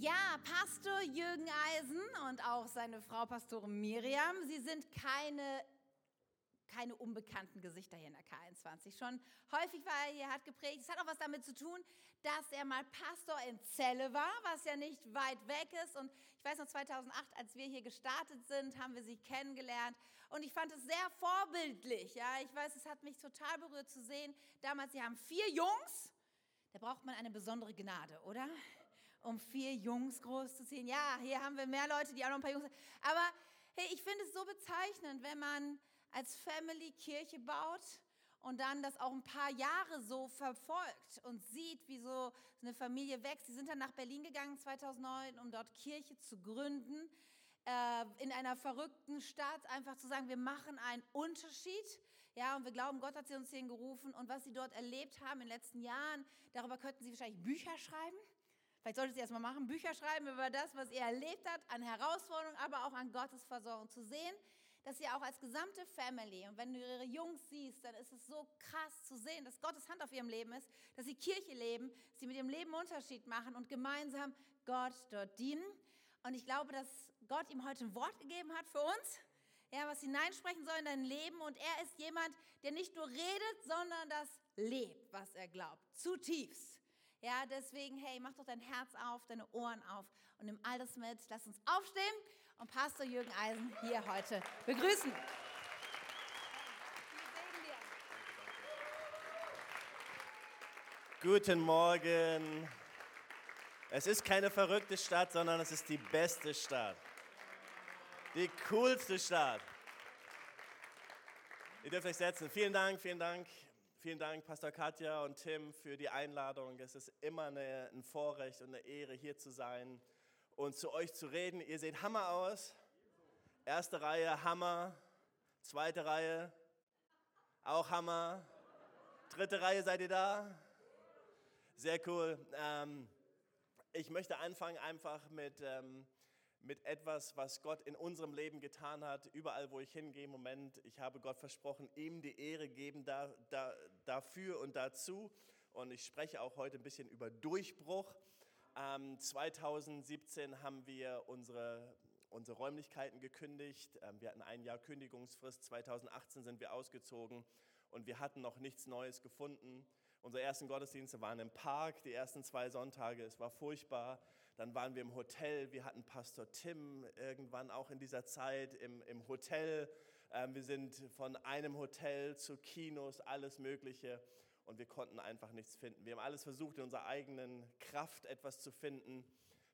Ja, Pastor Jürgen Eisen und auch seine Frau Pastorin Miriam, sie sind keine, keine unbekannten Gesichter hier in der K21. Schon häufig war er hier, hat geprägt. Es hat auch was damit zu tun, dass er mal Pastor in Celle war, was ja nicht weit weg ist. Und ich weiß noch, 2008, als wir hier gestartet sind, haben wir sie kennengelernt. Und ich fand es sehr vorbildlich. Ja, ich weiß, es hat mich total berührt zu sehen. Damals, sie haben vier Jungs. Da braucht man eine besondere Gnade, oder? Um vier Jungs großzuziehen. Ja, hier haben wir mehr Leute, die auch noch ein paar Jungs haben. Aber hey, ich finde es so bezeichnend, wenn man als Family Kirche baut und dann das auch ein paar Jahre so verfolgt und sieht, wie so eine Familie wächst. Sie sind dann nach Berlin gegangen 2009, um dort Kirche zu gründen äh, in einer verrückten Stadt einfach zu sagen, wir machen einen Unterschied. Ja, und wir glauben, Gott hat sie uns hingerufen und was sie dort erlebt haben in den letzten Jahren, darüber könnten sie wahrscheinlich Bücher schreiben. Vielleicht solltet ihr erstmal machen, Bücher schreiben über das, was ihr erlebt habt, an Herausforderungen, aber auch an Gottes Versorgung. Zu sehen, dass ihr auch als gesamte Family, und wenn du ihre Jungs siehst, dann ist es so krass zu sehen, dass Gottes Hand auf ihrem Leben ist, dass sie Kirche leben, sie mit ihrem Leben Unterschied machen und gemeinsam Gott dort dienen. Und ich glaube, dass Gott ihm heute ein Wort gegeben hat für uns, ja, was hineinsprechen soll in dein Leben. Und er ist jemand, der nicht nur redet, sondern das lebt, was er glaubt. Zutiefst. Ja, deswegen, hey, mach doch dein Herz auf, deine Ohren auf und nimm all das mit. Lass uns aufstehen und Pastor Jürgen Eisen hier heute begrüßen. Guten Morgen. Es ist keine verrückte Stadt, sondern es ist die beste Stadt. Die coolste Stadt. Ihr dürft euch setzen. Vielen Dank, vielen Dank. Vielen Dank, Pastor Katja und Tim, für die Einladung. Es ist immer eine, ein Vorrecht und eine Ehre, hier zu sein und zu euch zu reden. Ihr seht Hammer aus. Erste Reihe, Hammer. Zweite Reihe, auch Hammer. Dritte Reihe, seid ihr da? Sehr cool. Ähm, ich möchte anfangen einfach mit, ähm, mit etwas, was Gott in unserem Leben getan hat, überall, wo ich hingehe Moment. Ich habe Gott versprochen, ihm die Ehre geben da, da, dafür und dazu. Und ich spreche auch heute ein bisschen über Durchbruch. Ähm, 2017 haben wir unsere, unsere Räumlichkeiten gekündigt. Ähm, wir hatten ein Jahr Kündigungsfrist. 2018 sind wir ausgezogen und wir hatten noch nichts Neues gefunden. Unsere ersten Gottesdienste waren im Park, die ersten zwei Sonntage. Es war furchtbar. Dann waren wir im Hotel. Wir hatten Pastor Tim irgendwann auch in dieser Zeit im, im Hotel. Ähm, wir sind von einem Hotel zu Kinos, alles Mögliche. Und wir konnten einfach nichts finden. Wir haben alles versucht, in unserer eigenen Kraft etwas zu finden.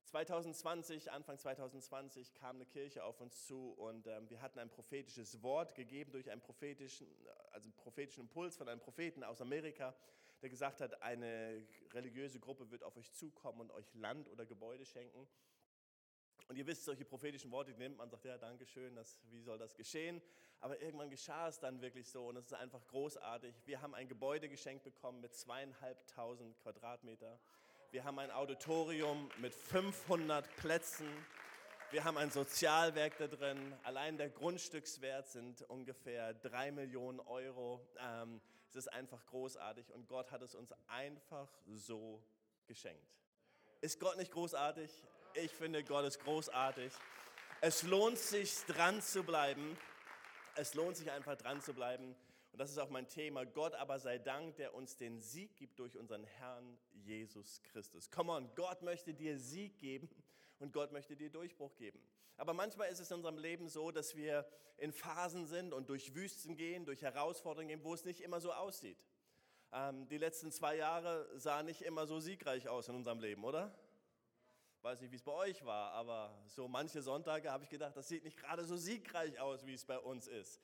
2020, Anfang 2020 kam eine Kirche auf uns zu und ähm, wir hatten ein prophetisches Wort gegeben durch einen prophetischen, also einen prophetischen Impuls von einem Propheten aus Amerika der gesagt hat, eine religiöse Gruppe wird auf euch zukommen und euch Land oder Gebäude schenken. Und ihr wisst, solche prophetischen Worte nimmt man, sagt, ja, danke schön, das, wie soll das geschehen? Aber irgendwann geschah es dann wirklich so und es ist einfach großartig. Wir haben ein Gebäude geschenkt bekommen mit zweieinhalbtausend Quadratmeter. Wir haben ein Auditorium mit 500 Plätzen. Wir haben ein Sozialwerk da drin. Allein der Grundstückswert sind ungefähr drei Millionen Euro. Ähm, es ist einfach großartig und Gott hat es uns einfach so geschenkt. Ist Gott nicht großartig? Ich finde, Gott ist großartig. Es lohnt sich, dran zu bleiben. Es lohnt sich einfach dran zu bleiben. Und das ist auch mein Thema. Gott aber sei Dank, der uns den Sieg gibt durch unseren Herrn Jesus Christus. Come on, Gott möchte dir Sieg geben und Gott möchte dir Durchbruch geben. Aber manchmal ist es in unserem Leben so, dass wir in Phasen sind und durch Wüsten gehen, durch Herausforderungen gehen, wo es nicht immer so aussieht. Ähm, die letzten zwei Jahre sahen nicht immer so siegreich aus in unserem Leben, oder? Weiß nicht, wie es bei euch war, aber so manche Sonntage habe ich gedacht, das sieht nicht gerade so siegreich aus, wie es bei uns ist.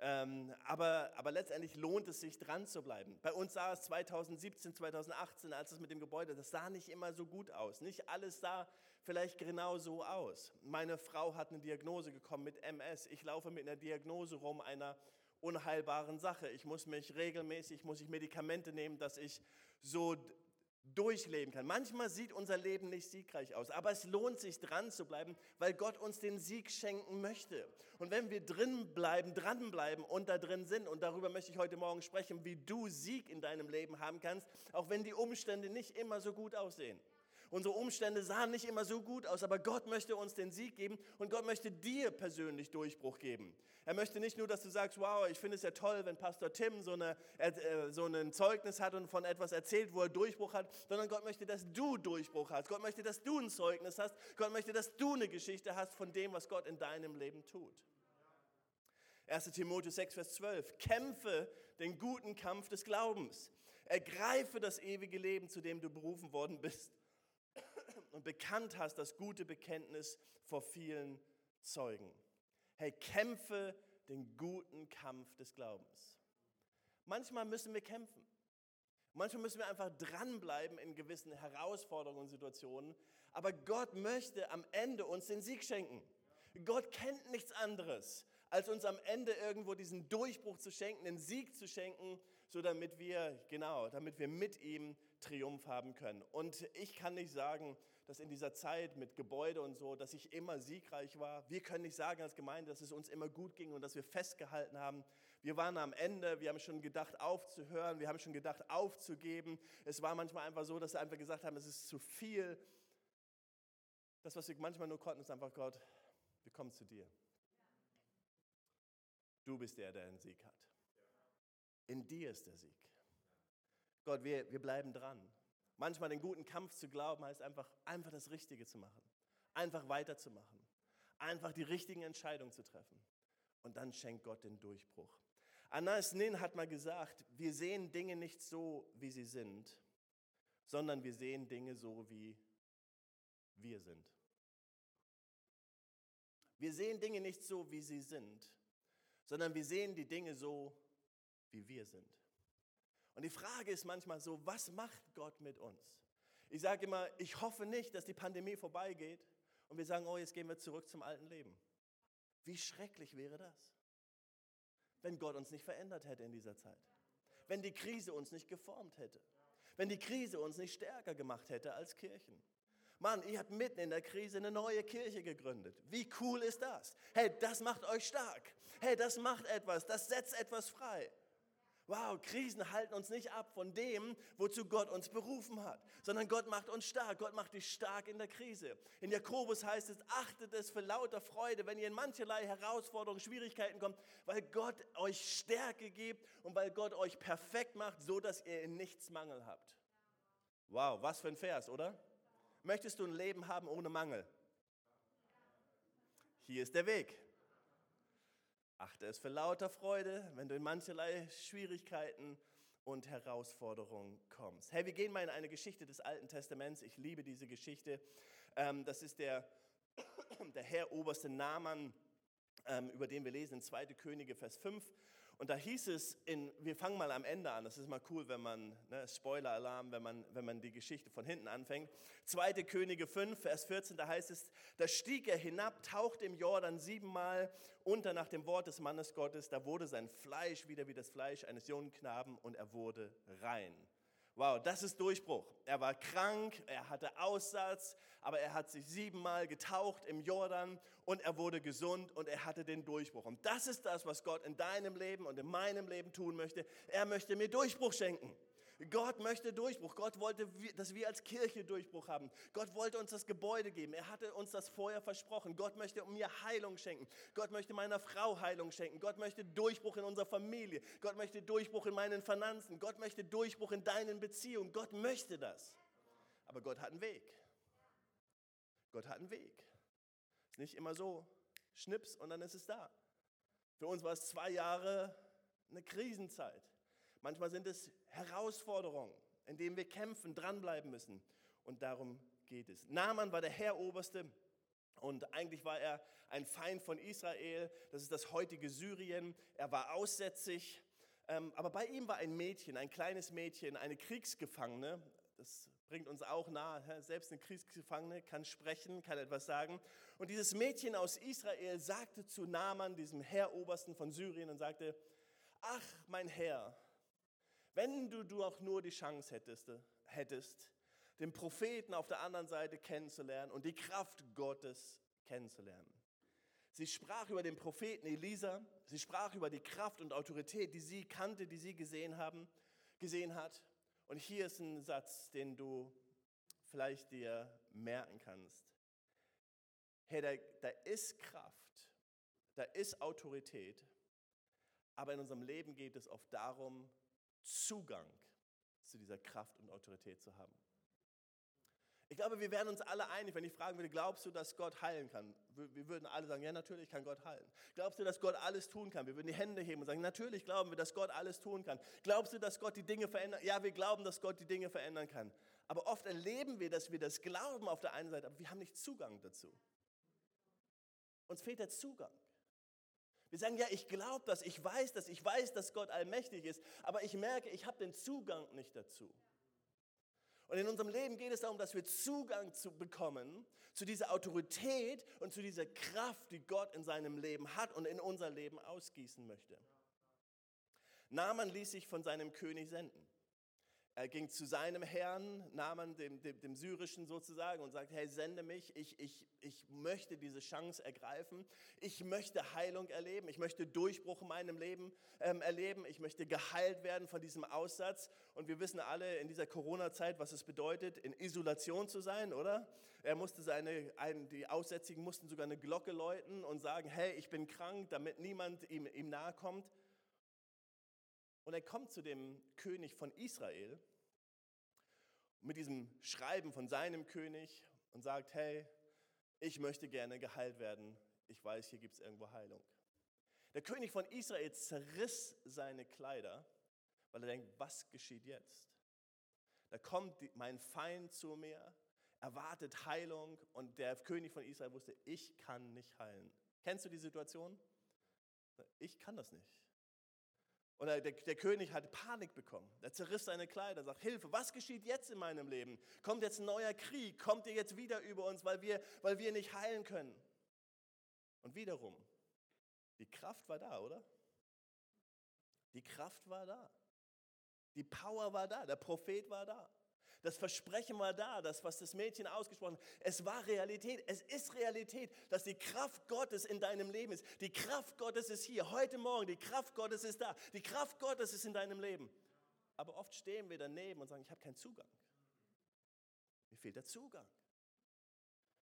Ähm, aber, aber letztendlich lohnt es sich, dran zu bleiben. Bei uns sah es 2017, 2018, als es mit dem Gebäude, das sah nicht immer so gut aus. Nicht alles sah vielleicht genau so aus. Meine Frau hat eine Diagnose bekommen mit MS. Ich laufe mit einer Diagnose rum, einer unheilbaren Sache. Ich muss mich regelmäßig, muss ich Medikamente nehmen, dass ich so durchleben kann. Manchmal sieht unser Leben nicht siegreich aus, aber es lohnt sich dran zu bleiben, weil Gott uns den Sieg schenken möchte. Und wenn wir drin bleiben, dranbleiben und da drin sind, und darüber möchte ich heute Morgen sprechen, wie du Sieg in deinem Leben haben kannst, auch wenn die Umstände nicht immer so gut aussehen. Unsere Umstände sahen nicht immer so gut aus, aber Gott möchte uns den Sieg geben und Gott möchte dir persönlich Durchbruch geben. Er möchte nicht nur, dass du sagst, wow, ich finde es ja toll, wenn Pastor Tim so, eine, äh, so ein Zeugnis hat und von etwas erzählt, wo er Durchbruch hat, sondern Gott möchte, dass du Durchbruch hast. Gott möchte, dass du ein Zeugnis hast. Gott möchte, dass du eine Geschichte hast von dem, was Gott in deinem Leben tut. 1 Timotheus 6, Vers 12. Kämpfe den guten Kampf des Glaubens. Ergreife das ewige Leben, zu dem du berufen worden bist und bekannt hast das gute Bekenntnis vor vielen Zeugen. Hey, kämpfe den guten Kampf des Glaubens. Manchmal müssen wir kämpfen. Manchmal müssen wir einfach dranbleiben in gewissen Herausforderungen und Situationen. Aber Gott möchte am Ende uns den Sieg schenken. Gott kennt nichts anderes, als uns am Ende irgendwo diesen Durchbruch zu schenken, den Sieg zu schenken, so damit wir, genau, damit wir mit ihm Triumph haben können. Und ich kann nicht sagen, dass in dieser Zeit mit Gebäude und so, dass ich immer siegreich war. Wir können nicht sagen als Gemeinde, dass es uns immer gut ging und dass wir festgehalten haben. Wir waren am Ende, wir haben schon gedacht aufzuhören, wir haben schon gedacht aufzugeben. Es war manchmal einfach so, dass wir einfach gesagt haben, es ist zu viel. Das, was wir manchmal nur konnten, ist einfach Gott, wir kommen zu dir. Du bist der, der den Sieg hat. In dir ist der Sieg. Gott, wir, wir bleiben dran. Manchmal den guten Kampf zu glauben, heißt einfach, einfach das Richtige zu machen. Einfach weiterzumachen. Einfach die richtigen Entscheidungen zu treffen. Und dann schenkt Gott den Durchbruch. Anas Nin hat mal gesagt, wir sehen Dinge nicht so, wie sie sind, sondern wir sehen Dinge so, wie wir sind. Wir sehen Dinge nicht so, wie sie sind, sondern wir sehen die Dinge so, wie wir sind. Und die Frage ist manchmal so, was macht Gott mit uns? Ich sage immer, ich hoffe nicht, dass die Pandemie vorbeigeht und wir sagen, oh, jetzt gehen wir zurück zum alten Leben. Wie schrecklich wäre das, wenn Gott uns nicht verändert hätte in dieser Zeit. Wenn die Krise uns nicht geformt hätte. Wenn die Krise uns nicht stärker gemacht hätte als Kirchen. Mann, ihr habt mitten in der Krise eine neue Kirche gegründet. Wie cool ist das? Hey, das macht euch stark. Hey, das macht etwas, das setzt etwas frei. Wow, Krisen halten uns nicht ab von dem, wozu Gott uns berufen hat, sondern Gott macht uns stark. Gott macht dich stark in der Krise. In Jakobus heißt es, achtet es für lauter Freude, wenn ihr in mancherlei Herausforderungen, Schwierigkeiten kommt, weil Gott euch Stärke gibt und weil Gott euch perfekt macht, so dass ihr in nichts Mangel habt. Wow, was für ein Vers, oder? Möchtest du ein Leben haben ohne Mangel? Hier ist der Weg. Achte es für lauter Freude, wenn du in mancherlei Schwierigkeiten und Herausforderungen kommst. Hey, wir gehen mal in eine Geschichte des Alten Testaments. Ich liebe diese Geschichte. Ähm, das ist der, der Herr Oberste Naaman, ähm, über den wir lesen in 2. Könige, Vers 5. Und da hieß es, in, wir fangen mal am Ende an, das ist mal cool, wenn man, ne, Spoiler-Alarm, wenn man, wenn man die Geschichte von hinten anfängt. 2. Könige 5, Vers 14, da heißt es, da stieg er hinab, tauchte im Jordan siebenmal unter nach dem Wort des Mannes Gottes, da wurde sein Fleisch wieder wie das Fleisch eines jungen Knaben und er wurde rein. Wow, das ist Durchbruch. Er war krank, er hatte Aussatz, aber er hat sich siebenmal getaucht im Jordan und er wurde gesund und er hatte den Durchbruch. Und das ist das, was Gott in deinem Leben und in meinem Leben tun möchte. Er möchte mir Durchbruch schenken. Gott möchte Durchbruch. Gott wollte, dass wir als Kirche Durchbruch haben. Gott wollte uns das Gebäude geben. Er hatte uns das vorher versprochen. Gott möchte mir Heilung schenken. Gott möchte meiner Frau Heilung schenken. Gott möchte Durchbruch in unserer Familie. Gott möchte Durchbruch in meinen Finanzen. Gott möchte Durchbruch in deinen Beziehungen. Gott möchte das. Aber Gott hat einen Weg. Gott hat einen Weg. Ist nicht immer so, schnips und dann ist es da. Für uns war es zwei Jahre eine Krisenzeit. Manchmal sind es Herausforderungen, in denen wir kämpfen, dranbleiben müssen. Und darum geht es. Naaman war der Herroberste und eigentlich war er ein Feind von Israel. Das ist das heutige Syrien. Er war aussätzig. Ähm, aber bei ihm war ein Mädchen, ein kleines Mädchen, eine Kriegsgefangene. Das bringt uns auch nahe. Selbst eine Kriegsgefangene kann sprechen, kann etwas sagen. Und dieses Mädchen aus Israel sagte zu Naaman, diesem Herrobersten von Syrien, und sagte, ach mein Herr, wenn du, du auch nur die Chance hättest, hättest, den Propheten auf der anderen Seite kennenzulernen und die Kraft Gottes kennenzulernen. Sie sprach über den Propheten Elisa, sie sprach über die Kraft und Autorität, die sie kannte, die sie gesehen haben, gesehen hat. Und hier ist ein Satz, den du vielleicht dir merken kannst. Hey, da, da ist Kraft, da ist Autorität, aber in unserem Leben geht es oft darum, Zugang zu dieser Kraft und Autorität zu haben. Ich glaube, wir wären uns alle einig, wenn ich fragen würde, glaubst du, dass Gott heilen kann? Wir würden alle sagen, ja, natürlich kann Gott heilen. Glaubst du, dass Gott alles tun kann? Wir würden die Hände heben und sagen, natürlich glauben wir, dass Gott alles tun kann. Glaubst du, dass Gott die Dinge verändern? Ja, wir glauben, dass Gott die Dinge verändern kann. Aber oft erleben wir, dass wir das glauben auf der einen Seite, aber wir haben nicht Zugang dazu. Uns fehlt der Zugang. Wir sagen, ja, ich glaube das, ich weiß das, ich weiß, dass Gott allmächtig ist, aber ich merke, ich habe den Zugang nicht dazu. Und in unserem Leben geht es darum, dass wir Zugang zu bekommen zu dieser Autorität und zu dieser Kraft, die Gott in seinem Leben hat und in unser Leben ausgießen möchte. Naaman ließ sich von seinem König senden. Er ging zu seinem Herrn, Naaman, dem, dem, dem, Syrischen sozusagen, und sagte, hey, sende mich, ich, ich, ich möchte diese Chance ergreifen, ich möchte Heilung erleben, ich möchte Durchbruch in meinem Leben ähm, erleben, ich möchte geheilt werden von diesem Aussatz. Und wir wissen alle in dieser Corona-Zeit, was es bedeutet, in Isolation zu sein, oder? Er musste seine, ein, die Aussätzigen mussten sogar eine Glocke läuten und sagen, hey, ich bin krank, damit niemand ihm, ihm nahe kommt. Und er kommt zu dem König von Israel mit diesem Schreiben von seinem König und sagt, hey, ich möchte gerne geheilt werden. Ich weiß, hier gibt es irgendwo Heilung. Der König von Israel zerriss seine Kleider, weil er denkt, was geschieht jetzt? Da kommt mein Feind zu mir, erwartet Heilung und der König von Israel wusste, ich kann nicht heilen. Kennst du die Situation? Ich kann das nicht. Und der, der, König hat Panik bekommen. Er zerriss seine Kleider, sagt, Hilfe, was geschieht jetzt in meinem Leben? Kommt jetzt ein neuer Krieg? Kommt ihr jetzt wieder über uns, weil wir, weil wir nicht heilen können? Und wiederum, die Kraft war da, oder? Die Kraft war da. Die Power war da. Der Prophet war da. Das Versprechen war da, das, was das Mädchen ausgesprochen hat. Es war Realität. Es ist Realität, dass die Kraft Gottes in deinem Leben ist. Die Kraft Gottes ist hier, heute Morgen. Die Kraft Gottes ist da. Die Kraft Gottes ist in deinem Leben. Aber oft stehen wir daneben und sagen, ich habe keinen Zugang. Mir fehlt der Zugang.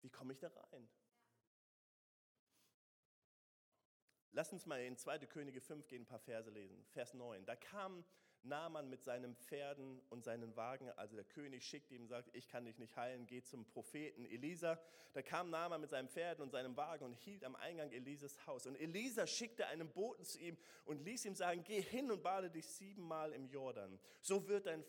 Wie komme ich da rein? Lass uns mal in 2. Könige 5 gehen, ein paar Verse lesen. Vers 9. Da kam Naaman mit seinen Pferden und seinen Wagen, also der König schickt ihm, sagt, ich kann dich nicht heilen, geh zum Propheten Elisa. Da kam Naaman mit seinen Pferden und seinem Wagen und hielt am Eingang Elisas Haus. Und Elisa schickte einen Boten zu ihm und ließ ihm sagen, geh hin und bade dich siebenmal im Jordan. So wird dein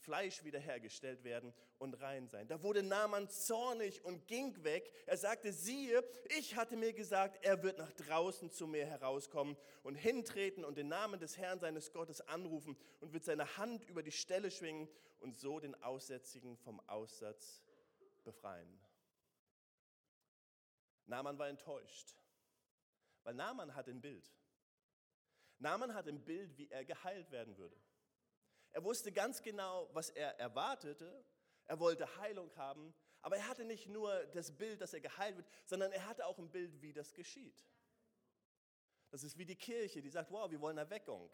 Fleisch wiederhergestellt werden und rein sein. Da wurde Naaman zornig und ging weg. Er sagte, siehe, ich hatte mir gesagt, er wird nach draußen zu mir herauskommen und hintreten und den Namen des Herrn seines Gottes anrufen und wird seine Hand über die Stelle schwingen und so den Aussätzigen vom Aussatz befreien. Naaman war enttäuscht, weil Naaman hat ein Bild. Naaman hat ein Bild, wie er geheilt werden würde. Er wusste ganz genau, was er erwartete. Er wollte Heilung haben, aber er hatte nicht nur das Bild, dass er geheilt wird, sondern er hatte auch ein Bild, wie das geschieht. Das ist wie die Kirche, die sagt, wow, wir wollen Erweckung.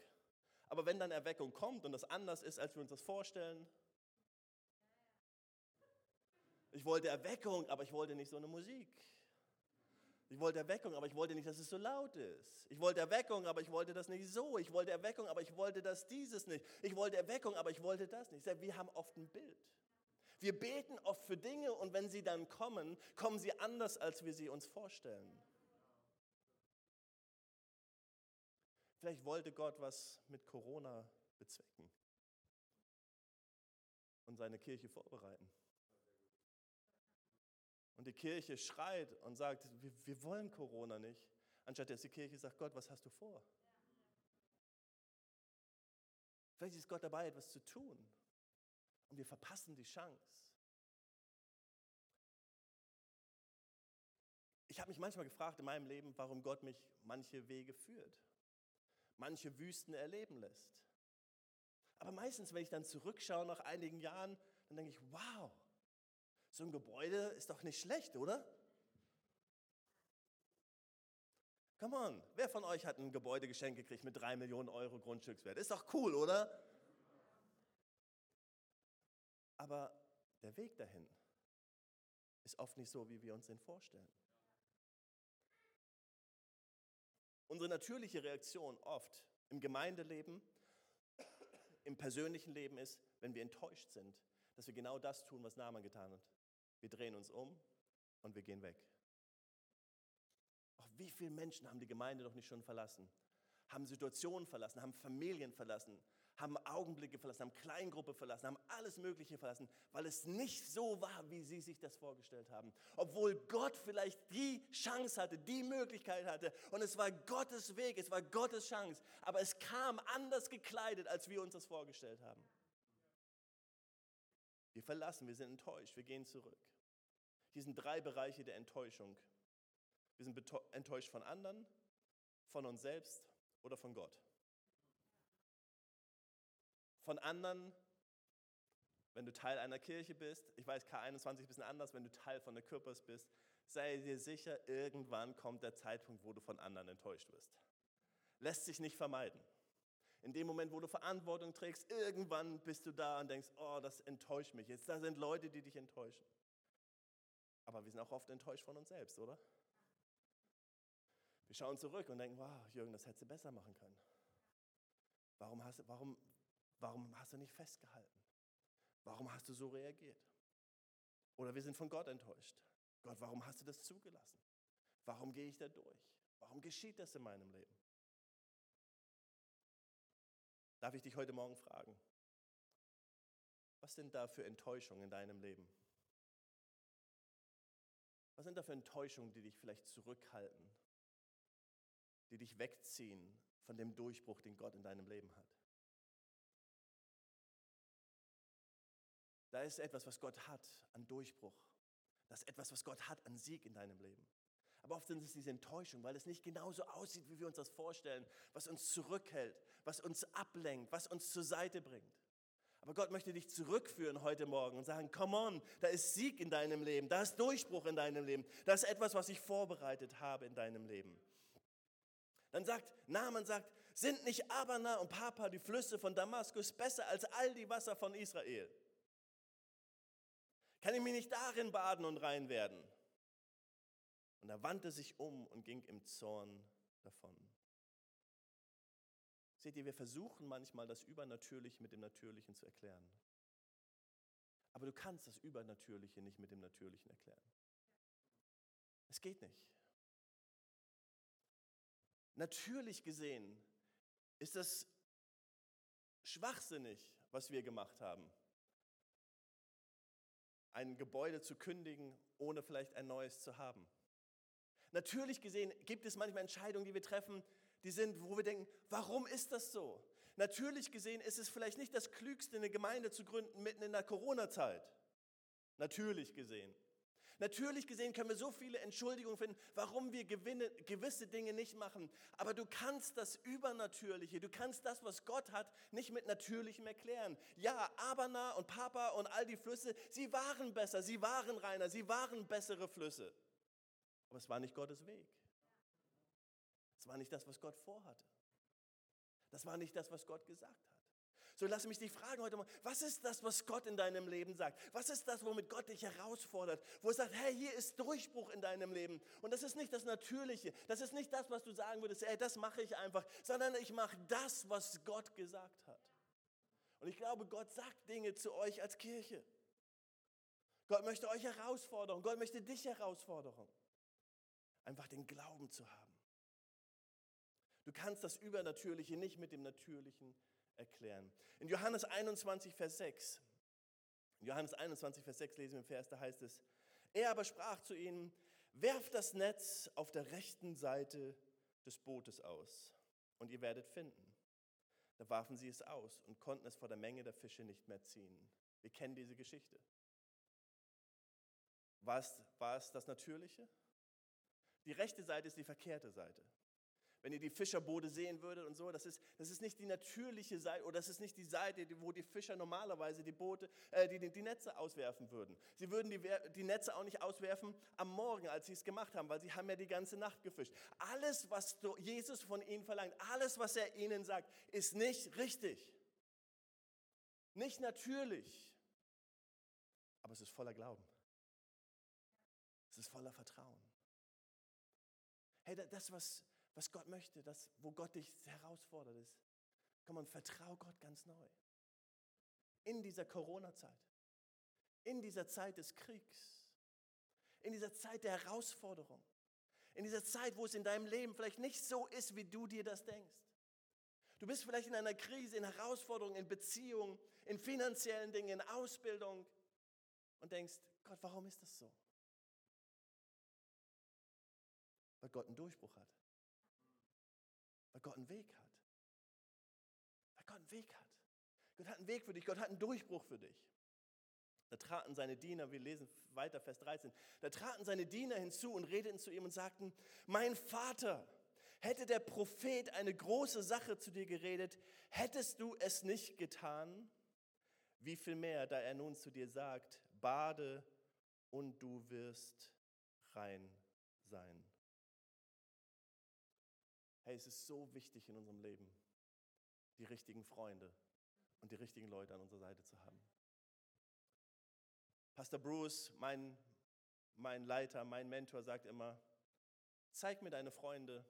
Aber wenn dann Erweckung kommt und das anders ist, als wir uns das vorstellen, ich wollte Erweckung, aber ich wollte nicht so eine Musik. Ich wollte Erweckung, aber ich wollte nicht, dass es so laut ist. Ich wollte Erweckung, aber ich wollte das nicht so. Ich wollte Erweckung, aber ich wollte das dieses nicht. Ich wollte Erweckung, aber ich wollte das nicht. Wir haben oft ein Bild. Wir beten oft für Dinge und wenn sie dann kommen, kommen sie anders, als wir sie uns vorstellen. Vielleicht wollte Gott was mit Corona bezwecken und seine Kirche vorbereiten. Und die Kirche schreit und sagt, wir, wir wollen Corona nicht, anstatt dass die Kirche sagt, Gott, was hast du vor? Vielleicht ist Gott dabei, etwas zu tun. Und wir verpassen die Chance. Ich habe mich manchmal gefragt in meinem Leben, warum Gott mich manche Wege führt manche Wüsten erleben lässt. Aber meistens, wenn ich dann zurückschaue nach einigen Jahren, dann denke ich, wow, so ein Gebäude ist doch nicht schlecht, oder? Come on, wer von euch hat ein Gebäude geschenkt gekriegt mit drei Millionen Euro Grundstückswert? Ist doch cool, oder? Aber der Weg dahin ist oft nicht so, wie wir uns den vorstellen. Unsere natürliche Reaktion oft im Gemeindeleben, im persönlichen Leben ist, wenn wir enttäuscht sind, dass wir genau das tun, was Naaman getan hat. Wir drehen uns um und wir gehen weg. Auch wie viele Menschen haben die Gemeinde doch nicht schon verlassen? Haben Situationen verlassen, haben Familien verlassen, haben Augenblicke verlassen, haben Kleingruppe verlassen, haben alles Mögliche verlassen, weil es nicht so war, wie sie sich das vorgestellt haben. Obwohl Gott vielleicht die Chance hatte, die Möglichkeit hatte und es war Gottes Weg, es war Gottes Chance, aber es kam anders gekleidet, als wir uns das vorgestellt haben. Wir verlassen, wir sind enttäuscht, wir gehen zurück. Hier sind drei Bereiche der Enttäuschung. Wir sind enttäuscht von anderen, von uns selbst oder von Gott von anderen, wenn du Teil einer Kirche bist. Ich weiß, K21 ist ein bisschen anders, wenn du Teil von der Körpers bist. Sei dir sicher, irgendwann kommt der Zeitpunkt, wo du von anderen enttäuscht wirst. Lässt sich nicht vermeiden. In dem Moment, wo du Verantwortung trägst, irgendwann bist du da und denkst, oh, das enttäuscht mich. Jetzt da sind Leute, die dich enttäuschen. Aber wir sind auch oft enttäuscht von uns selbst, oder? Wir schauen zurück und denken, wow, Jürgen, das hättest du besser machen können. Warum, hast, warum, Warum hast du nicht festgehalten? Warum hast du so reagiert? Oder wir sind von Gott enttäuscht. Gott, warum hast du das zugelassen? Warum gehe ich da durch? Warum geschieht das in meinem Leben? Darf ich dich heute Morgen fragen, was sind da für Enttäuschungen in deinem Leben? Was sind da für Enttäuschungen, die dich vielleicht zurückhalten, die dich wegziehen von dem Durchbruch, den Gott in deinem Leben hat? Da ist etwas, was Gott hat an Durchbruch. Das ist etwas, was Gott hat an Sieg in deinem Leben. Aber oft sind es diese Enttäuschung, weil es nicht genauso aussieht, wie wir uns das vorstellen, was uns zurückhält, was uns ablenkt, was uns zur Seite bringt. Aber Gott möchte dich zurückführen heute Morgen und sagen, come on, da ist Sieg in deinem Leben, da ist Durchbruch in deinem Leben, da ist etwas, was ich vorbereitet habe in deinem Leben. Dann sagt, Naaman sagt, sind nicht Abana und Papa, die Flüsse von Damaskus, besser als all die Wasser von Israel? Kann ich mich nicht darin baden und rein werden? Und er wandte sich um und ging im Zorn davon. Seht ihr, wir versuchen manchmal das Übernatürliche mit dem Natürlichen zu erklären. Aber du kannst das Übernatürliche nicht mit dem Natürlichen erklären. Es geht nicht. Natürlich gesehen ist das schwachsinnig, was wir gemacht haben ein Gebäude zu kündigen, ohne vielleicht ein neues zu haben. Natürlich gesehen gibt es manchmal Entscheidungen, die wir treffen, die sind, wo wir denken, warum ist das so? Natürlich gesehen ist es vielleicht nicht das Klügste, eine Gemeinde zu gründen mitten in der Corona-Zeit. Natürlich gesehen. Natürlich gesehen können wir so viele Entschuldigungen finden, warum wir gewinne, gewisse Dinge nicht machen. Aber du kannst das Übernatürliche, du kannst das, was Gott hat, nicht mit Natürlichem erklären. Ja, Abana und Papa und all die Flüsse, sie waren besser, sie waren reiner, sie waren bessere Flüsse. Aber es war nicht Gottes Weg. Es war nicht das, was Gott vorhatte. Das war nicht das, was Gott gesagt hat. So lass mich dich fragen heute mal, was ist das, was Gott in deinem Leben sagt? Was ist das, womit Gott dich herausfordert? Wo er sagt, hey, hier ist Durchbruch in deinem Leben. Und das ist nicht das Natürliche. Das ist nicht das, was du sagen würdest, ey, das mache ich einfach, sondern ich mache das, was Gott gesagt hat. Und ich glaube, Gott sagt Dinge zu euch als Kirche. Gott möchte euch herausfordern. Gott möchte dich herausfordern. Einfach den Glauben zu haben. Du kannst das Übernatürliche nicht mit dem Natürlichen erklären. In Johannes 21, Vers 6, Johannes 21, Vers 6 lesen wir im Vers, da heißt es, er aber sprach zu ihnen, werft das Netz auf der rechten Seite des Bootes aus und ihr werdet finden. Da warfen sie es aus und konnten es vor der Menge der Fische nicht mehr ziehen. Wir kennen diese Geschichte. War es, war es das Natürliche? Die rechte Seite ist die verkehrte Seite. Wenn ihr die Fischerboote sehen würdet und so, das ist, das ist nicht die natürliche Seite oder das ist nicht die Seite, wo die Fischer normalerweise die Boote, äh, die, die Netze auswerfen würden. Sie würden die, die Netze auch nicht auswerfen am Morgen, als sie es gemacht haben, weil sie haben ja die ganze Nacht gefischt. Alles, was Jesus von ihnen verlangt, alles, was er ihnen sagt, ist nicht richtig. Nicht natürlich. aber es ist voller Glauben. Es ist voller Vertrauen. Hey, das, was, was Gott möchte, das, wo Gott dich herausfordert, ist, komm und vertrau Gott ganz neu. In dieser Corona-Zeit, in dieser Zeit des Kriegs, in dieser Zeit der Herausforderung, in dieser Zeit, wo es in deinem Leben vielleicht nicht so ist, wie du dir das denkst. Du bist vielleicht in einer Krise, in Herausforderungen, in Beziehungen, in finanziellen Dingen, in Ausbildung und denkst, Gott, warum ist das so? Weil Gott einen Durchbruch hat. Weil Gott einen Weg hat. Weil Gott einen Weg hat. Gott hat einen Weg für dich. Gott hat einen Durchbruch für dich. Da traten seine Diener, wir lesen weiter Vers 13, da traten seine Diener hinzu und redeten zu ihm und sagten, mein Vater, hätte der Prophet eine große Sache zu dir geredet, hättest du es nicht getan? Wie viel mehr, da er nun zu dir sagt, bade und du wirst rein sein. Hey, es ist so wichtig in unserem Leben, die richtigen Freunde und die richtigen Leute an unserer Seite zu haben. Pastor Bruce, mein, mein Leiter, mein Mentor, sagt immer, zeig mir deine Freunde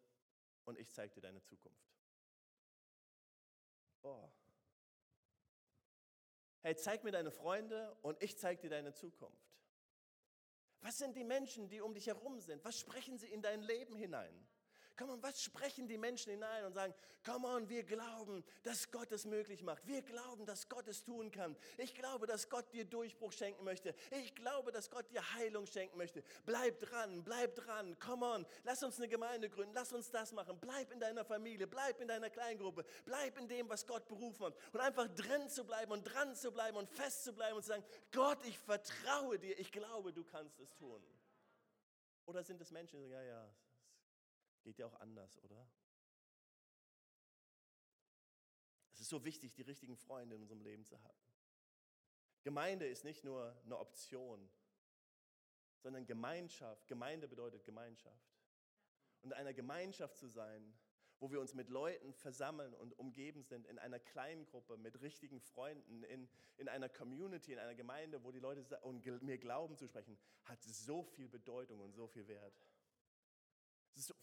und ich zeig dir deine Zukunft. Boah. Hey, zeig mir deine Freunde und ich zeig dir deine Zukunft. Was sind die Menschen, die um dich herum sind? Was sprechen sie in dein Leben hinein? Komm on, was sprechen die Menschen hinein und sagen, komm on, wir glauben, dass Gott es möglich macht. Wir glauben, dass Gott es tun kann. Ich glaube, dass Gott dir Durchbruch schenken möchte. Ich glaube, dass Gott dir Heilung schenken möchte. Bleib dran, bleib dran. Komm on, lass uns eine Gemeinde gründen. Lass uns das machen. Bleib in deiner Familie, bleib in deiner Kleingruppe. Bleib in dem, was Gott berufen hat. Und einfach drin zu bleiben und dran zu bleiben und fest zu bleiben und zu sagen, Gott, ich vertraue dir. Ich glaube, du kannst es tun. Oder sind es Menschen, die sagen, ja, ja, Geht ja auch anders, oder? Es ist so wichtig, die richtigen Freunde in unserem Leben zu haben. Gemeinde ist nicht nur eine Option, sondern Gemeinschaft. Gemeinde bedeutet Gemeinschaft. Und in einer Gemeinschaft zu sein, wo wir uns mit Leuten versammeln und umgeben sind, in einer kleinen Gruppe, mit richtigen Freunden, in, in einer Community, in einer Gemeinde, wo die Leute und mir Glauben zu sprechen, hat so viel Bedeutung und so viel Wert. Es ist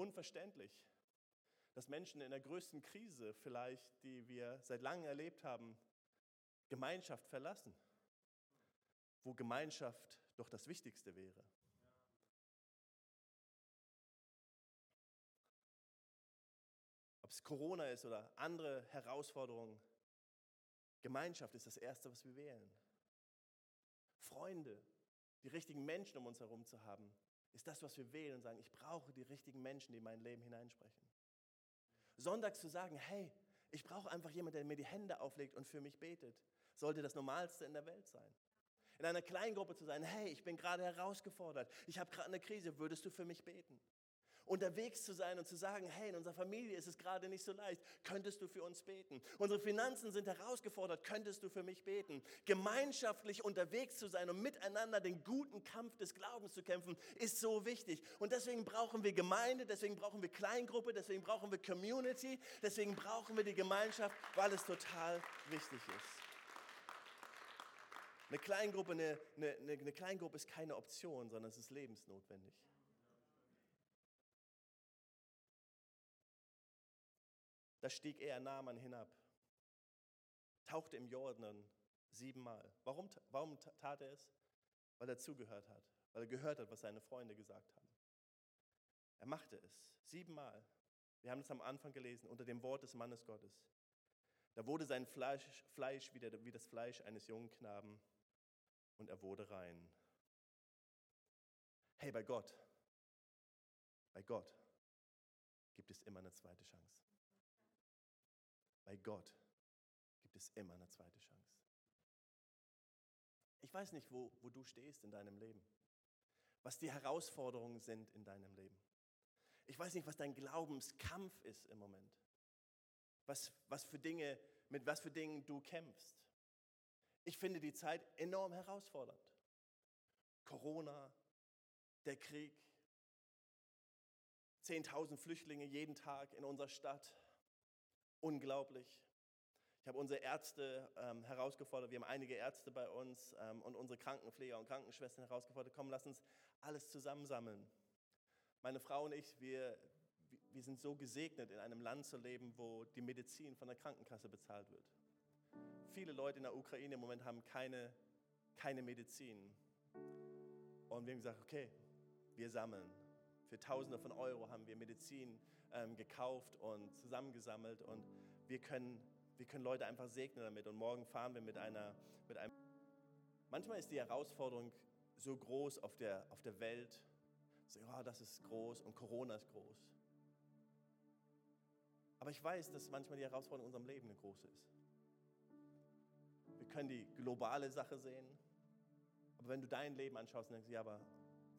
unverständlich, dass Menschen in der größten Krise vielleicht, die wir seit langem erlebt haben, Gemeinschaft verlassen, wo Gemeinschaft doch das Wichtigste wäre. Ob es Corona ist oder andere Herausforderungen, Gemeinschaft ist das Erste, was wir wählen. Freunde, die richtigen Menschen um uns herum zu haben, ist das, was wir wählen und sagen, ich brauche die richtigen Menschen, die in mein Leben hineinsprechen. Sonntags zu sagen, hey, ich brauche einfach jemanden, der mir die Hände auflegt und für mich betet, sollte das Normalste in der Welt sein. In einer Kleingruppe zu sein, hey, ich bin gerade herausgefordert, ich habe gerade eine Krise, würdest du für mich beten? Unterwegs zu sein und zu sagen, hey, in unserer Familie ist es gerade nicht so leicht, könntest du für uns beten? Unsere Finanzen sind herausgefordert, könntest du für mich beten? Gemeinschaftlich unterwegs zu sein und miteinander den guten Kampf des Glaubens zu kämpfen, ist so wichtig. Und deswegen brauchen wir Gemeinde, deswegen brauchen wir Kleingruppe, deswegen brauchen wir Community, deswegen brauchen wir die Gemeinschaft, weil es total wichtig ist. Eine Kleingruppe, eine, eine, eine Kleingruppe ist keine Option, sondern es ist lebensnotwendig. Da stieg er Naaman hinab, tauchte im Jordan siebenmal. Warum, warum tat er es? Weil er zugehört hat, weil er gehört hat, was seine Freunde gesagt haben. Er machte es siebenmal. Wir haben es am Anfang gelesen, unter dem Wort des Mannes Gottes. Da wurde sein Fleisch, Fleisch wieder wie das Fleisch eines jungen Knaben und er wurde rein. Hey, bei Gott, bei Gott gibt es immer eine zweite Chance. Bei Gott gibt es immer eine zweite Chance. Ich weiß nicht, wo, wo du stehst in deinem Leben, was die Herausforderungen sind in deinem Leben. Ich weiß nicht, was dein Glaubenskampf ist im Moment. Was, was für Dinge, mit was für Dingen du kämpfst. Ich finde die Zeit enorm herausfordernd. Corona, der Krieg, 10.000 Flüchtlinge jeden Tag in unserer Stadt, Unglaublich. Ich habe unsere Ärzte ähm, herausgefordert, wir haben einige Ärzte bei uns ähm, und unsere Krankenpfleger und Krankenschwestern herausgefordert, komm, lass uns alles zusammensammeln. Meine Frau und ich, wir, wir sind so gesegnet, in einem Land zu leben, wo die Medizin von der Krankenkasse bezahlt wird. Viele Leute in der Ukraine im Moment haben keine, keine Medizin. Und wir haben gesagt, okay, wir sammeln. Für Tausende von Euro haben wir Medizin ähm, gekauft und zusammengesammelt und wir können, wir können Leute einfach segnen damit. Und morgen fahren wir mit einer, mit einem. Manchmal ist die Herausforderung so groß auf der, auf der Welt, so, oh, das ist groß und Corona ist groß. Aber ich weiß, dass manchmal die Herausforderung in unserem Leben eine große ist. Wir können die globale Sache sehen, aber wenn du dein Leben anschaust und denkst, ja, aber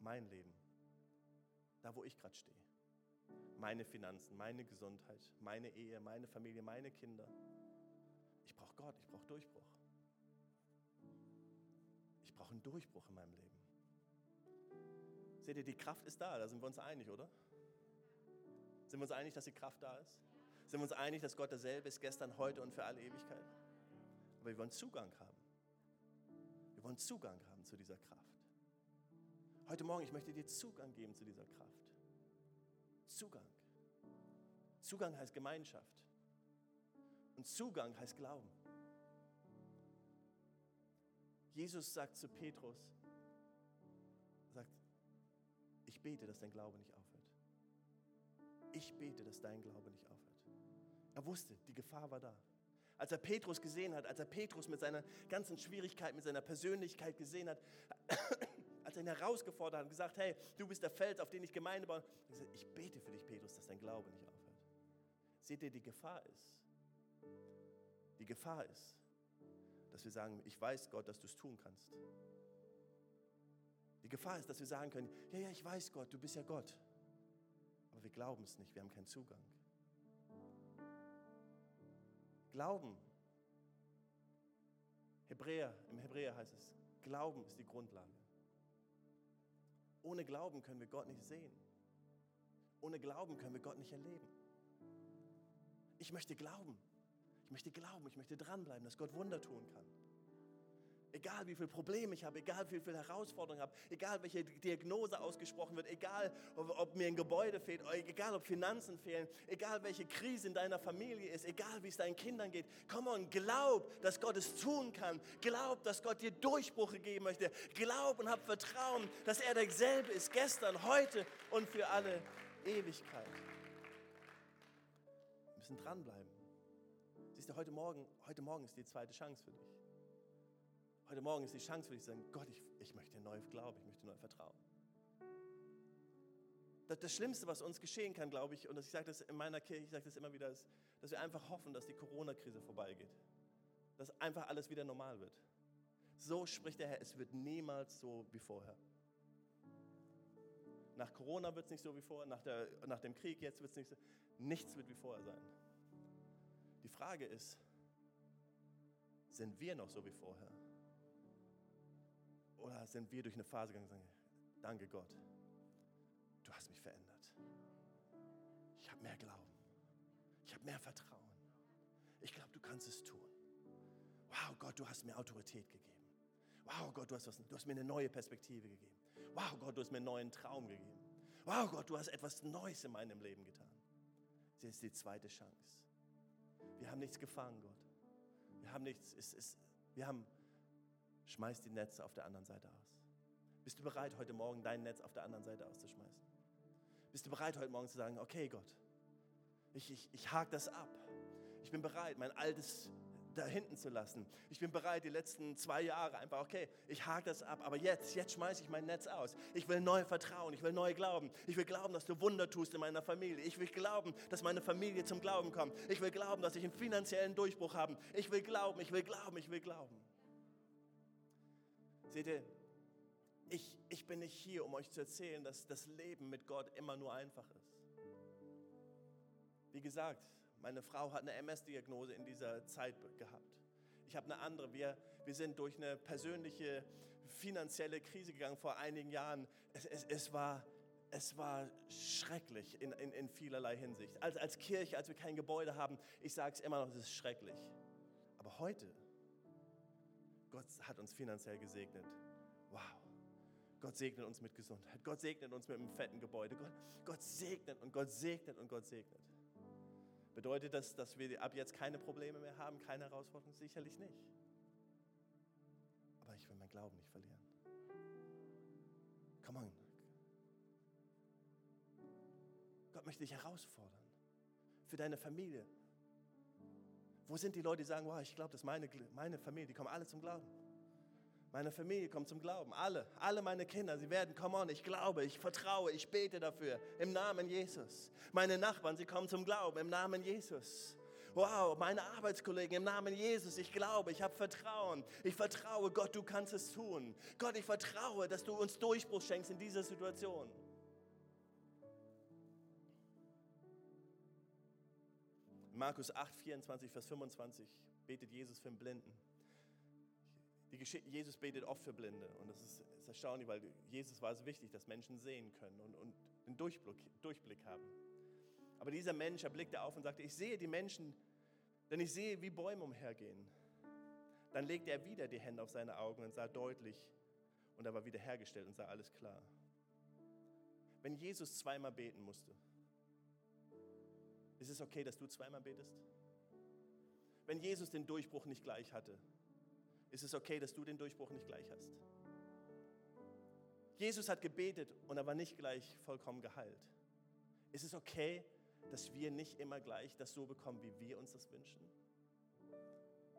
mein Leben, da wo ich gerade stehe, meine Finanzen, meine Gesundheit, meine Ehe, meine Familie, meine Kinder, ich brauche Gott, ich brauche Durchbruch. Ich brauche einen Durchbruch in meinem Leben. Seht ihr, die Kraft ist da, da sind wir uns einig, oder? Sind wir uns einig, dass die Kraft da ist? Sind wir uns einig, dass Gott derselbe ist, gestern, heute und für alle Ewigkeit? Aber wir wollen Zugang haben. Wir wollen Zugang haben zu dieser Kraft. Heute Morgen, ich möchte dir Zugang geben zu dieser Kraft. Zugang. Zugang heißt Gemeinschaft. Und Zugang heißt Glauben. Jesus sagt zu Petrus, sagt, ich bete, dass dein Glaube nicht aufhört. Ich bete, dass dein Glaube nicht aufhört. Er wusste, die Gefahr war da. Als er Petrus gesehen hat, als er Petrus mit seiner ganzen Schwierigkeit, mit seiner Persönlichkeit gesehen hat, als ihn herausgefordert hat und gesagt, hey, du bist der Fels, auf den ich Gemeinde baue. Gesagt, ich bete für dich, Petrus, dass dein Glaube nicht aufhört. Seht ihr, die Gefahr ist, die Gefahr ist, dass wir sagen, ich weiß Gott, dass du es tun kannst. Die Gefahr ist, dass wir sagen können, ja, ja, ich weiß Gott, du bist ja Gott. Aber wir glauben es nicht, wir haben keinen Zugang. Glauben. Hebräer, im Hebräer heißt es, Glauben ist die Grundlage. Ohne Glauben können wir Gott nicht sehen. Ohne Glauben können wir Gott nicht erleben. Ich möchte glauben. Ich möchte glauben, ich möchte dranbleiben, dass Gott Wunder tun kann. Egal wie viele Probleme ich habe, egal wie viele Herausforderungen ich habe, egal welche Diagnose ausgesprochen wird, egal ob, mir ein Gebäude fehlt, egal ob Finanzen fehlen, egal welche Krise in deiner Familie ist, egal wie es deinen Kindern geht. Komm on, glaub, dass Gott es tun kann. Glaub, dass Gott dir Durchbrüche geben möchte. Glaub und hab Vertrauen, dass er derselbe ist, gestern, heute und für alle Ewigkeit. Wir müssen dranbleiben. Siehst du, heute Morgen, heute Morgen ist die zweite Chance für dich. Heute Morgen ist die Chance für dich zu sagen, Gott, ich, ich möchte neu glauben, ich möchte neu vertrauen. Das, das Schlimmste, was uns geschehen kann, glaube ich, und ich sage das in meiner Kirche, ich sage das immer wieder, ist, dass wir einfach hoffen, dass die Corona-Krise vorbeigeht. Dass einfach alles wieder normal wird. So spricht der Herr, es wird niemals so wie vorher. Nach Corona wird es nicht so wie vorher, nach, der, nach dem Krieg jetzt wird es nicht so. Nichts wird wie vorher sein. Die Frage ist, sind wir noch so wie vorher? Oder sind wir durch eine Phase gegangen und sagen, danke Gott, du hast mich verändert. Ich habe mehr Glauben. Ich habe mehr Vertrauen. Ich glaube, du kannst es tun. Wow, Gott, du hast mir Autorität gegeben. Wow, Gott, du hast, was, du hast mir eine neue Perspektive gegeben. Wow, Gott, du hast mir einen neuen Traum gegeben. Wow, Gott, du hast etwas Neues in meinem Leben getan. Das ist die zweite Chance. Wir haben nichts gefangen, Gott. Wir haben nichts, es, es, wir haben Schmeiß die Netze auf der anderen Seite aus. Bist du bereit, heute Morgen dein Netz auf der anderen Seite auszuschmeißen? Bist du bereit, heute Morgen zu sagen, okay Gott, ich, ich, ich hake das ab. Ich bin bereit, mein altes da hinten zu lassen. Ich bin bereit, die letzten zwei Jahre einfach, okay, ich hake das ab, aber jetzt, jetzt schmeiße ich mein Netz aus. Ich will neu vertrauen, ich will neu glauben. Ich will glauben, dass du Wunder tust in meiner Familie. Ich will glauben, dass meine Familie zum Glauben kommt. Ich will glauben, dass ich einen finanziellen Durchbruch habe. Ich will glauben, ich will glauben, ich will glauben. Seht ihr, ich, ich bin nicht hier, um euch zu erzählen, dass das Leben mit Gott immer nur einfach ist. Wie gesagt, meine Frau hat eine MS-Diagnose in dieser Zeit gehabt. Ich habe eine andere. Wir, wir sind durch eine persönliche finanzielle Krise gegangen vor einigen Jahren. Es, es, es war, es war schrecklich in, in, in vielerlei Hinsicht. Als, als Kirche, als wir kein Gebäude haben, ich sage es immer noch, es ist schrecklich. Aber heute, Gott hat uns finanziell gesegnet. Wow. Gott segnet uns mit Gesundheit. Gott segnet uns mit einem fetten Gebäude. Gott, Gott segnet und Gott segnet und Gott segnet. Bedeutet das, dass wir ab jetzt keine Probleme mehr haben, keine Herausforderungen? Sicherlich nicht. Aber ich will meinen Glauben nicht verlieren. Come on. Gott möchte dich herausfordern. Für deine Familie. Wo sind die Leute, die sagen, wow, ich glaube, dass meine, meine Familie, die kommen alle zum Glauben. Meine Familie kommt zum Glauben. Alle, alle meine Kinder, sie werden, come on, ich glaube, ich vertraue, ich bete dafür im Namen Jesus. Meine Nachbarn, sie kommen zum Glauben im Namen Jesus. Wow, meine Arbeitskollegen im Namen Jesus, ich glaube, ich habe Vertrauen. Ich vertraue, Gott, du kannst es tun. Gott, ich vertraue, dass du uns Durchbruch schenkst in dieser Situation. Markus 8, 24, Vers 25 betet Jesus für den Blinden. Jesus betet oft für Blinde und das ist, ist, erstaunlich, weil Jesus war es wichtig, dass Menschen sehen können und, und einen Durchblick, Durchblick haben. Aber dieser Mensch, er blickte auf und sagte, ich sehe die Menschen, denn ich sehe, wie Bäume umhergehen. Dann legte er wieder die Hände auf seine Augen und sah deutlich und er war wieder hergestellt und sah alles klar. Wenn Jesus zweimal beten musste, ist es okay, dass du zweimal betest? Wenn Jesus den Durchbruch nicht gleich hatte, ist es okay, dass du den Durchbruch nicht gleich hast. Jesus hat gebetet und er war nicht gleich vollkommen geheilt. Ist es okay, dass wir nicht immer gleich das so bekommen, wie wir uns das wünschen?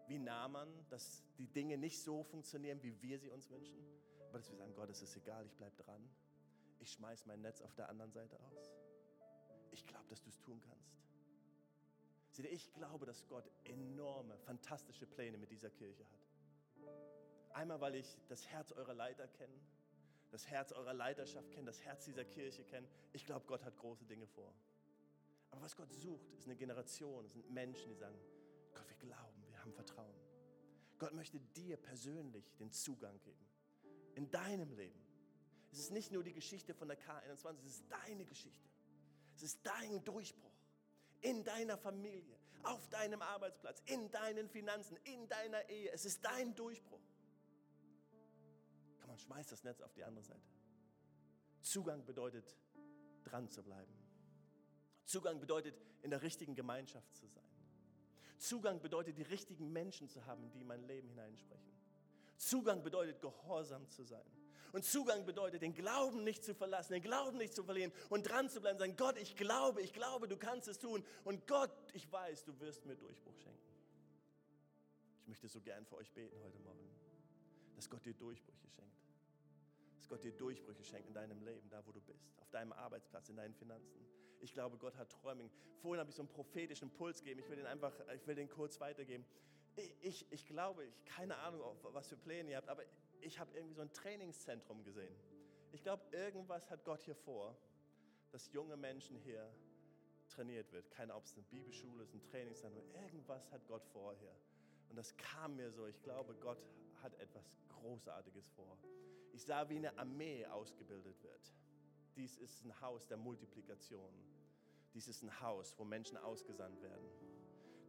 Wie Naaman, dass die Dinge nicht so funktionieren, wie wir sie uns wünschen? Aber dass wir sagen, Gott, es ist egal, ich bleibe dran. Ich schmeiß mein Netz auf der anderen Seite aus. Ich glaube, dass du es tun kannst. Seht ihr, ich glaube, dass Gott enorme, fantastische Pläne mit dieser Kirche hat. Einmal, weil ich das Herz eurer Leiter kenne, das Herz eurer Leiterschaft kenne, das Herz dieser Kirche kenne. Ich glaube, Gott hat große Dinge vor. Aber was Gott sucht, ist eine Generation, sind Menschen, die sagen, Gott, wir glauben, wir haben Vertrauen. Gott möchte dir persönlich den Zugang geben. In deinem Leben. Es ist nicht nur die Geschichte von der K21, es ist deine Geschichte. Es ist dein Durchbruch. In deiner Familie, auf deinem Arbeitsplatz, in deinen Finanzen, in deiner Ehe. Es ist dein Durchbruch und schmeißt das Netz auf die andere Seite. Zugang bedeutet, dran zu bleiben. Zugang bedeutet, in der richtigen Gemeinschaft zu sein. Zugang bedeutet, die richtigen Menschen zu haben, die in mein Leben hineinsprechen. Zugang bedeutet, gehorsam zu sein. Und Zugang bedeutet, den Glauben nicht zu verlassen, den Glauben nicht zu verlieren und dran zu bleiben, sagen, Gott, ich glaube, ich glaube, du kannst es tun. Und Gott, ich weiß, du wirst mir Durchbruch schenken. Ich möchte so gern für euch beten heute Morgen, dass Gott dir Durchbrüche schenkt dass Gott dir Durchbrüche schenkt in deinem Leben, da wo du bist, auf deinem Arbeitsplatz, in deinen Finanzen. Ich glaube, Gott hat Träume. Vorhin habe ich so einen prophetischen Impuls gegeben. Ich will den einfach, ich will den kurz weitergeben. Ich, ich glaube, ich keine Ahnung, was für Pläne ihr habt, aber ich habe irgendwie so ein Trainingszentrum gesehen. Ich glaube, irgendwas hat Gott hier vor, dass junge Menschen hier trainiert wird. Keine ob es eine Bibelschule ist, ein Trainingszentrum. Irgendwas hat Gott vor hier. Und das kam mir so. Ich glaube, Gott hat etwas Großartiges vor. Ich sah, wie eine Armee ausgebildet wird. Dies ist ein Haus der Multiplikation. Dies ist ein Haus, wo Menschen ausgesandt werden.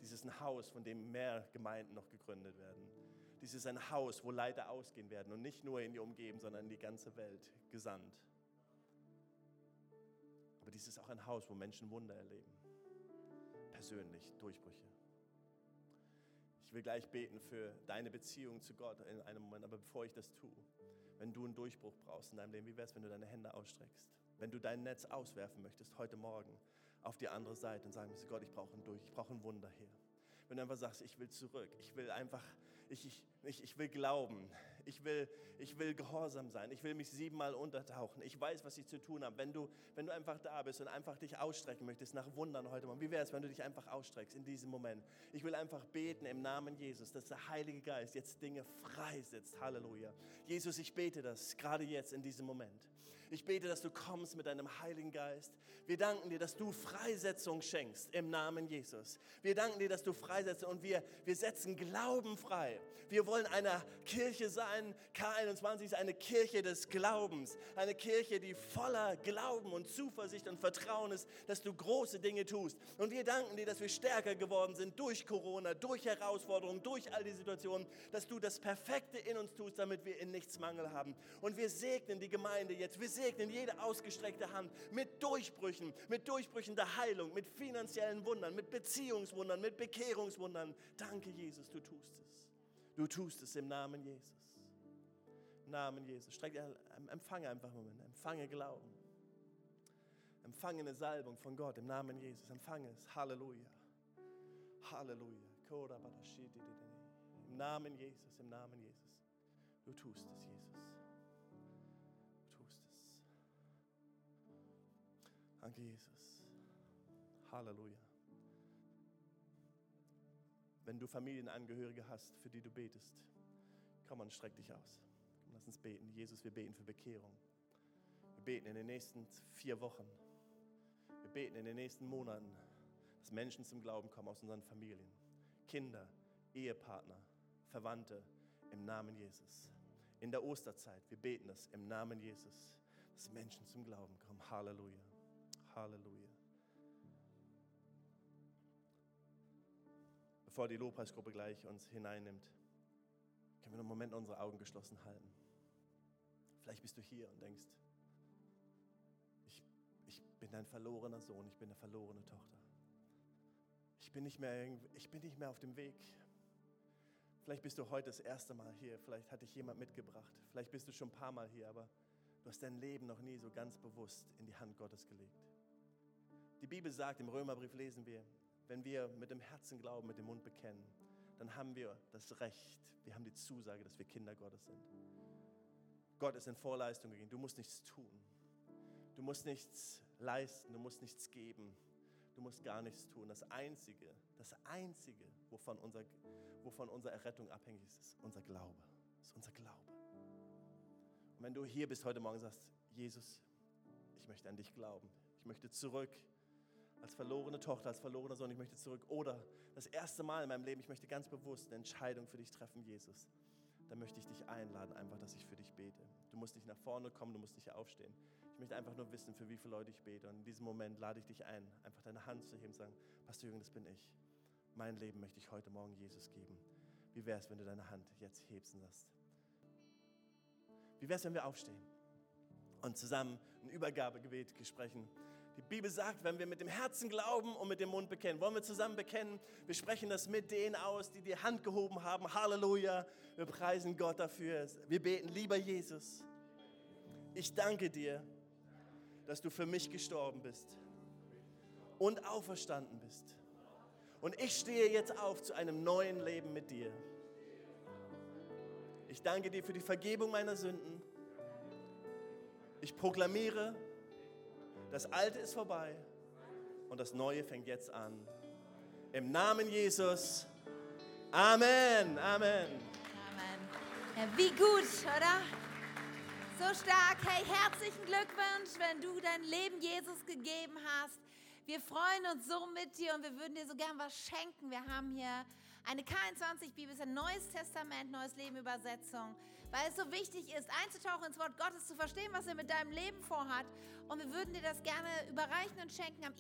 Dies ist ein Haus, von dem mehr Gemeinden noch gegründet werden. Dies ist ein Haus, wo Leiter ausgehen werden und nicht nur in die Umgebung, sondern in die ganze Welt gesandt. Aber dies ist auch ein Haus, wo Menschen Wunder erleben. Persönlich, Durchbrüche. Ich will gleich beten für deine Beziehung zu Gott in einem Moment, aber bevor ich das tue, wenn du einen Durchbruch brauchst in deinem Leben, wie wäre es, wenn du deine Hände ausstreckst? Wenn du dein Netz auswerfen möchtest heute Morgen auf die andere Seite und sagen müsstest, Gott, ich brauche einen Durch, ich brauche ein Wunder hier. Wenn du einfach sagst, ich will zurück, ich will einfach, ich, ich, ich, will glauben, ich will, ich will gehorsam sein, ich will mich siebenmal untertauchen, ich weiß, was ich zu tun habe. Wenn du, wenn du einfach da bist und einfach dich ausstrecken möchtest nach Wundern heute Morgen, wie wäre es, wenn du dich einfach ausstreckst in diesem Moment? Ich will einfach beten im Namen Jesus, dass der Heilige Geist jetzt Dinge freisetzt. Halleluja. Jesus, ich bete das gerade jetzt in diesem Moment. Ich bete, dass du kommst mit deinem Heiligen Geist. Wir danken dir, dass du Freisetzung schenkst im Namen Jesus. Wir danken dir, dass du freisetzt und wir, wir setzen Glauben frei. Wir wollen eine Kirche sein. K21 ist eine Kirche des Glaubens. Eine Kirche, die voller Glauben und Zuversicht und Vertrauen ist, dass du große Dinge tust. Und wir danken dir, dass wir stärker geworden sind durch Corona, durch Herausforderungen, durch all die Situationen, dass du das Perfekte in uns tust, damit wir in nichts Mangel haben. Und wir segnen die Gemeinde jetzt. Wir segnen jede ausgestreckte Hand mit Durchbrüchen, mit Durchbrüchen der Heilung, mit finanziellen Wundern, mit Beziehungswundern, mit Bekehrungswundern. Danke, Jesus, du tust es. Du tust es im Namen Jesus. Im Namen Jesus. Streck, empfange einfach einen Moment. Empfange Glauben. Empfange eine Salbung von Gott im Namen Jesus. Empfange es. Halleluja. Halleluja. Im Namen Jesus, im Namen Jesus. Du tust es, Jesus. Danke, Jesus. Halleluja. Wenn du Familienangehörige hast, für die du betest, komm und streck dich aus. Lass uns beten. Jesus, wir beten für Bekehrung. Wir beten in den nächsten vier Wochen. Wir beten in den nächsten Monaten, dass Menschen zum Glauben kommen aus unseren Familien. Kinder, Ehepartner, Verwandte, im Namen Jesus. In der Osterzeit, wir beten das im Namen Jesus, dass Menschen zum Glauben kommen. Halleluja. Halleluja. Bevor die Lobpreisgruppe gleich uns hineinnimmt, können wir noch einen Moment unsere Augen geschlossen halten. Vielleicht bist du hier und denkst, ich, ich bin dein verlorener Sohn, ich bin eine verlorene Tochter. Ich bin, nicht mehr, ich bin nicht mehr auf dem Weg. Vielleicht bist du heute das erste Mal hier, vielleicht hat dich jemand mitgebracht, vielleicht bist du schon ein paar Mal hier, aber du hast dein Leben noch nie so ganz bewusst in die Hand Gottes gelegt. Die Bibel sagt, im Römerbrief lesen wir, wenn wir mit dem Herzen glauben, mit dem Mund bekennen, dann haben wir das Recht, wir haben die Zusage, dass wir Kinder Gottes sind. Gott ist in Vorleistung gegangen. Du musst nichts tun. Du musst nichts leisten, du musst nichts geben. Du musst gar nichts tun. Das Einzige, das Einzige, wovon unser, wovon unsere Errettung abhängig ist, ist unser Glaube. ist unser Glaube. Und wenn du hier bist heute Morgen und sagst, Jesus, ich möchte an dich glauben. Ich möchte zurück als verlorene Tochter, als verlorener Sohn, ich möchte zurück. Oder das erste Mal in meinem Leben, ich möchte ganz bewusst eine Entscheidung für dich treffen, Jesus. Dann möchte ich dich einladen, einfach, dass ich für dich bete. Du musst nicht nach vorne kommen, du musst nicht aufstehen. Ich möchte einfach nur wissen, für wie viele Leute ich bete. Und in diesem Moment lade ich dich ein, einfach deine Hand zu heben und sagen, Pastor Jürgen, das bin ich. Mein Leben möchte ich heute Morgen Jesus geben. Wie wäre es, wenn du deine Hand jetzt hebst und sagst? Wie wäre es, wenn wir aufstehen und zusammen ein Übergabegebet sprechen? Die Bibel sagt, wenn wir mit dem Herzen glauben und mit dem Mund bekennen, wollen wir zusammen bekennen, wir sprechen das mit denen aus, die die Hand gehoben haben. Halleluja, wir preisen Gott dafür. Wir beten, lieber Jesus, ich danke dir, dass du für mich gestorben bist und auferstanden bist. Und ich stehe jetzt auf zu einem neuen Leben mit dir. Ich danke dir für die Vergebung meiner Sünden. Ich proklamiere, das Alte ist vorbei und das Neue fängt jetzt an. Im Namen Jesus. Amen. Amen. Amen. Ja, wie gut, oder? So stark. Hey, herzlichen Glückwunsch, wenn du dein Leben Jesus gegeben hast. Wir freuen uns so mit dir und wir würden dir so gern was schenken. Wir haben hier eine K21-Bibel, ist ein Neues Testament, Neues Leben Übersetzung, weil es so wichtig ist, einzutauchen ins Wort Gottes, zu verstehen, was er mit deinem Leben vorhat. Und wir würden dir das gerne überreichen und schenken am